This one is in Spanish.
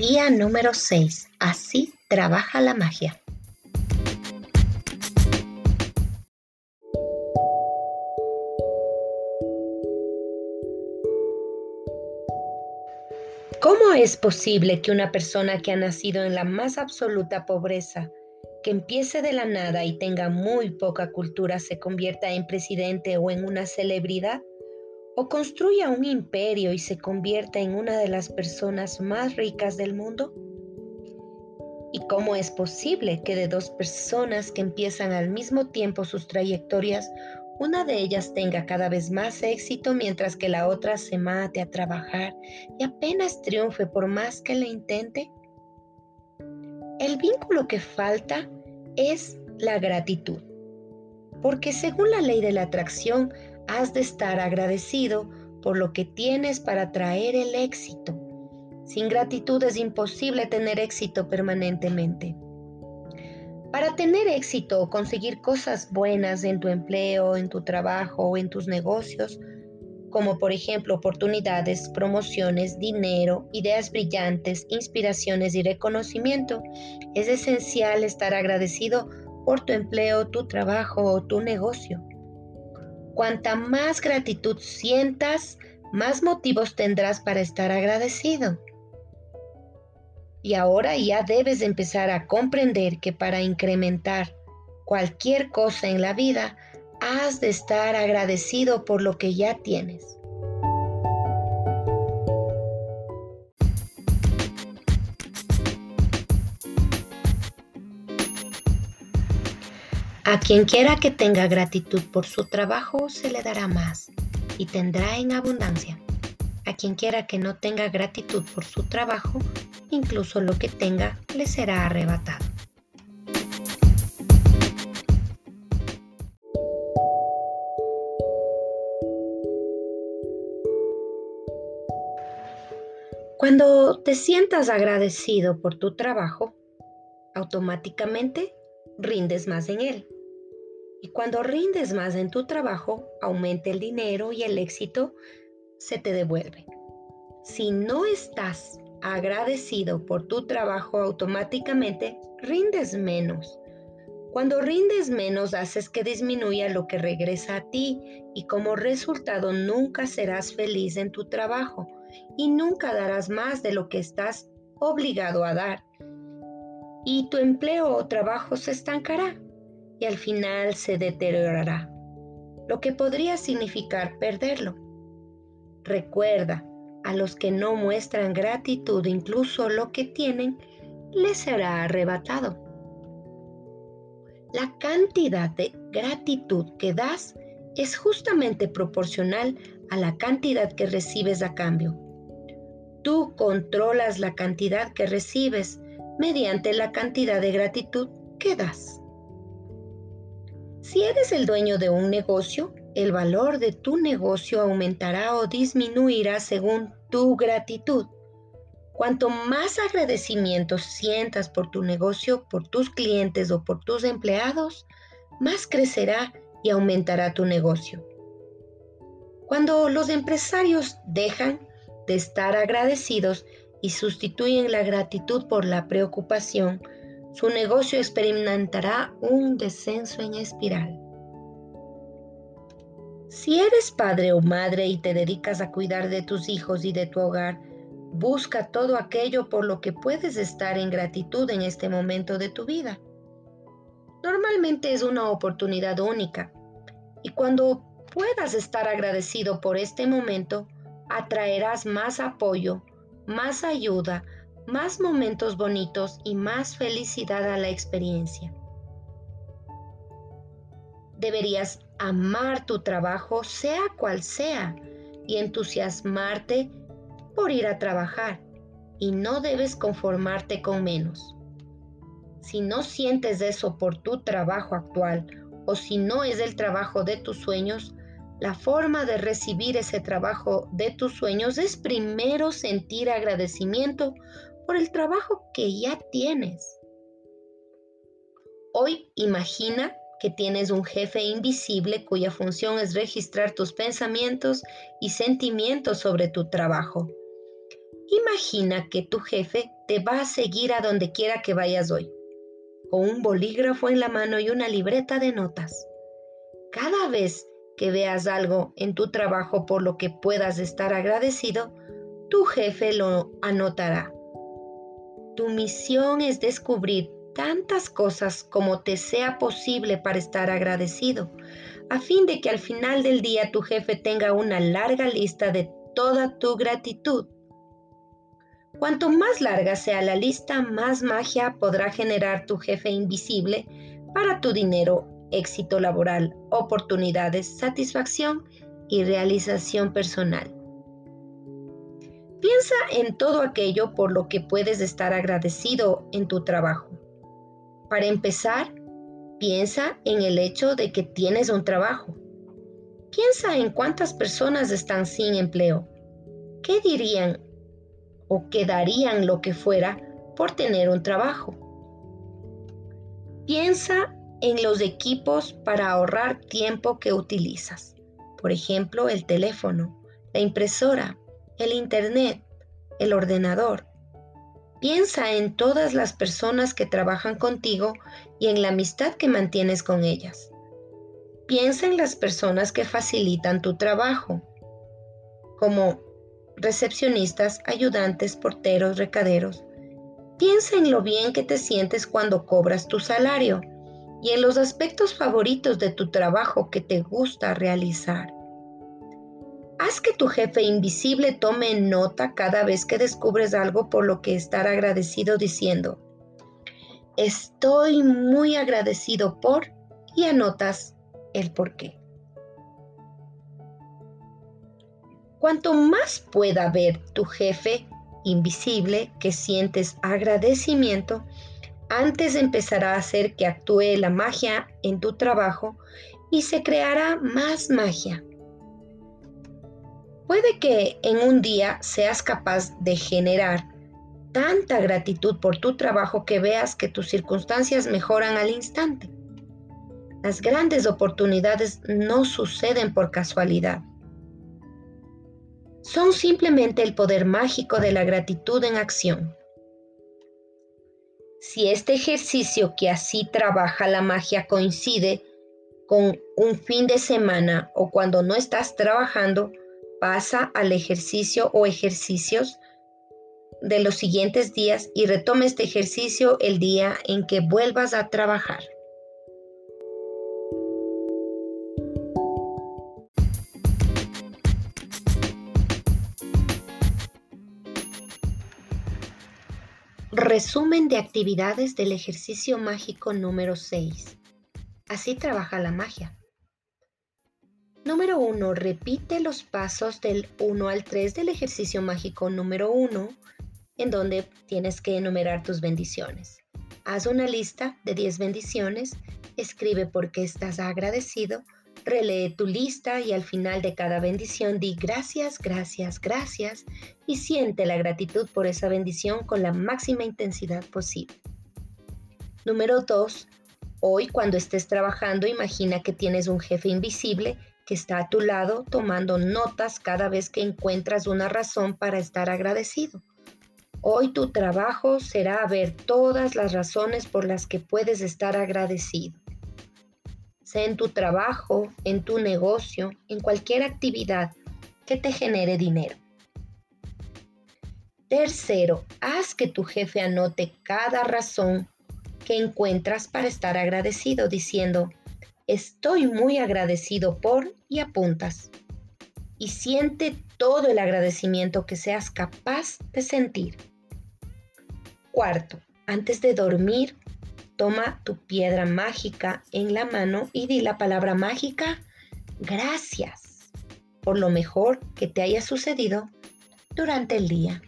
Día número 6. Así trabaja la magia. ¿Cómo es posible que una persona que ha nacido en la más absoluta pobreza, que empiece de la nada y tenga muy poca cultura, se convierta en presidente o en una celebridad? ¿O construya un imperio y se convierta en una de las personas más ricas del mundo? ¿Y cómo es posible que de dos personas que empiezan al mismo tiempo sus trayectorias, una de ellas tenga cada vez más éxito mientras que la otra se mate a trabajar y apenas triunfe por más que le intente? El vínculo que falta es la gratitud, porque según la ley de la atracción has de estar agradecido por lo que tienes para traer el éxito. Sin gratitud es imposible tener éxito permanentemente. Para tener éxito o conseguir cosas buenas en tu empleo, en tu trabajo o en tus negocios, como por ejemplo oportunidades, promociones, dinero, ideas brillantes, inspiraciones y reconocimiento, es esencial estar agradecido por tu empleo, tu trabajo o tu negocio. Cuanta más gratitud sientas, más motivos tendrás para estar agradecido. Y ahora ya debes empezar a comprender que para incrementar cualquier cosa en la vida, has de estar agradecido por lo que ya tienes. A quien quiera que tenga gratitud por su trabajo, se le dará más y tendrá en abundancia. A quien quiera que no tenga gratitud por su trabajo, incluso lo que tenga le será arrebatado. Cuando te sientas agradecido por tu trabajo, automáticamente rindes más en él. Y cuando rindes más en tu trabajo, aumenta el dinero y el éxito se te devuelve. Si no estás agradecido por tu trabajo, automáticamente rindes menos. Cuando rindes menos, haces que disminuya lo que regresa a ti y como resultado nunca serás feliz en tu trabajo y nunca darás más de lo que estás obligado a dar. Y tu empleo o trabajo se estancará y al final se deteriorará, lo que podría significar perderlo. Recuerda, a los que no muestran gratitud, incluso lo que tienen, les será arrebatado. La cantidad de gratitud que das es justamente proporcional a la cantidad que recibes a cambio. Tú controlas la cantidad que recibes mediante la cantidad de gratitud que das. Si eres el dueño de un negocio, el valor de tu negocio aumentará o disminuirá según tu gratitud. Cuanto más agradecimiento sientas por tu negocio, por tus clientes o por tus empleados, más crecerá y aumentará tu negocio. Cuando los empresarios dejan de estar agradecidos y sustituyen la gratitud por la preocupación, su negocio experimentará un descenso en espiral. Si eres padre o madre y te dedicas a cuidar de tus hijos y de tu hogar, busca todo aquello por lo que puedes estar en gratitud en este momento de tu vida. Normalmente es una oportunidad única y cuando puedas estar agradecido por este momento, atraerás más apoyo, más ayuda, más momentos bonitos y más felicidad a la experiencia. Deberías amar tu trabajo sea cual sea y entusiasmarte por ir a trabajar y no debes conformarte con menos. Si no sientes eso por tu trabajo actual o si no es el trabajo de tus sueños, la forma de recibir ese trabajo de tus sueños es primero sentir agradecimiento por el trabajo que ya tienes. Hoy imagina que tienes un jefe invisible cuya función es registrar tus pensamientos y sentimientos sobre tu trabajo. Imagina que tu jefe te va a seguir a donde quiera que vayas hoy, con un bolígrafo en la mano y una libreta de notas. Cada vez que veas algo en tu trabajo por lo que puedas estar agradecido, tu jefe lo anotará. Tu misión es descubrir tantas cosas como te sea posible para estar agradecido, a fin de que al final del día tu jefe tenga una larga lista de toda tu gratitud. Cuanto más larga sea la lista, más magia podrá generar tu jefe invisible para tu dinero, éxito laboral, oportunidades, satisfacción y realización personal. Piensa en todo aquello por lo que puedes estar agradecido en tu trabajo. Para empezar, piensa en el hecho de que tienes un trabajo. Piensa en cuántas personas están sin empleo. ¿Qué dirían o que darían lo que fuera por tener un trabajo. Piensa en los equipos para ahorrar tiempo que utilizas. Por ejemplo, el teléfono, la impresora, el internet, el ordenador. Piensa en todas las personas que trabajan contigo y en la amistad que mantienes con ellas. Piensa en las personas que facilitan tu trabajo, como recepcionistas, ayudantes, porteros, recaderos. Piensa en lo bien que te sientes cuando cobras tu salario y en los aspectos favoritos de tu trabajo que te gusta realizar. Haz que tu jefe invisible tome nota cada vez que descubres algo por lo que estar agradecido diciendo, estoy muy agradecido por y anotas el por qué. Cuanto más pueda ver tu jefe invisible que sientes agradecimiento, antes empezará a hacer que actúe la magia en tu trabajo y se creará más magia. Puede que en un día seas capaz de generar tanta gratitud por tu trabajo que veas que tus circunstancias mejoran al instante. Las grandes oportunidades no suceden por casualidad son simplemente el poder mágico de la gratitud en acción. Si este ejercicio que así trabaja la magia coincide con un fin de semana o cuando no estás trabajando, pasa al ejercicio o ejercicios de los siguientes días y retome este ejercicio el día en que vuelvas a trabajar. Resumen de actividades del ejercicio mágico número 6. Así trabaja la magia. Número 1. Repite los pasos del 1 al 3 del ejercicio mágico número 1, en donde tienes que enumerar tus bendiciones. Haz una lista de 10 bendiciones, escribe por qué estás agradecido, Relee tu lista y al final de cada bendición di gracias, gracias, gracias y siente la gratitud por esa bendición con la máxima intensidad posible. Número 2. Hoy cuando estés trabajando imagina que tienes un jefe invisible está a tu lado tomando notas cada vez que encuentras una razón para estar agradecido. Hoy tu trabajo será ver todas las razones por las que puedes estar agradecido sea en tu trabajo, en tu negocio, en cualquier actividad que te genere dinero. Tercero, haz que tu jefe anote cada razón que encuentras para estar agradecido diciendo, estoy muy agradecido por y apuntas. Y siente todo el agradecimiento que seas capaz de sentir. Cuarto, antes de dormir, Toma tu piedra mágica en la mano y di la palabra mágica gracias por lo mejor que te haya sucedido durante el día.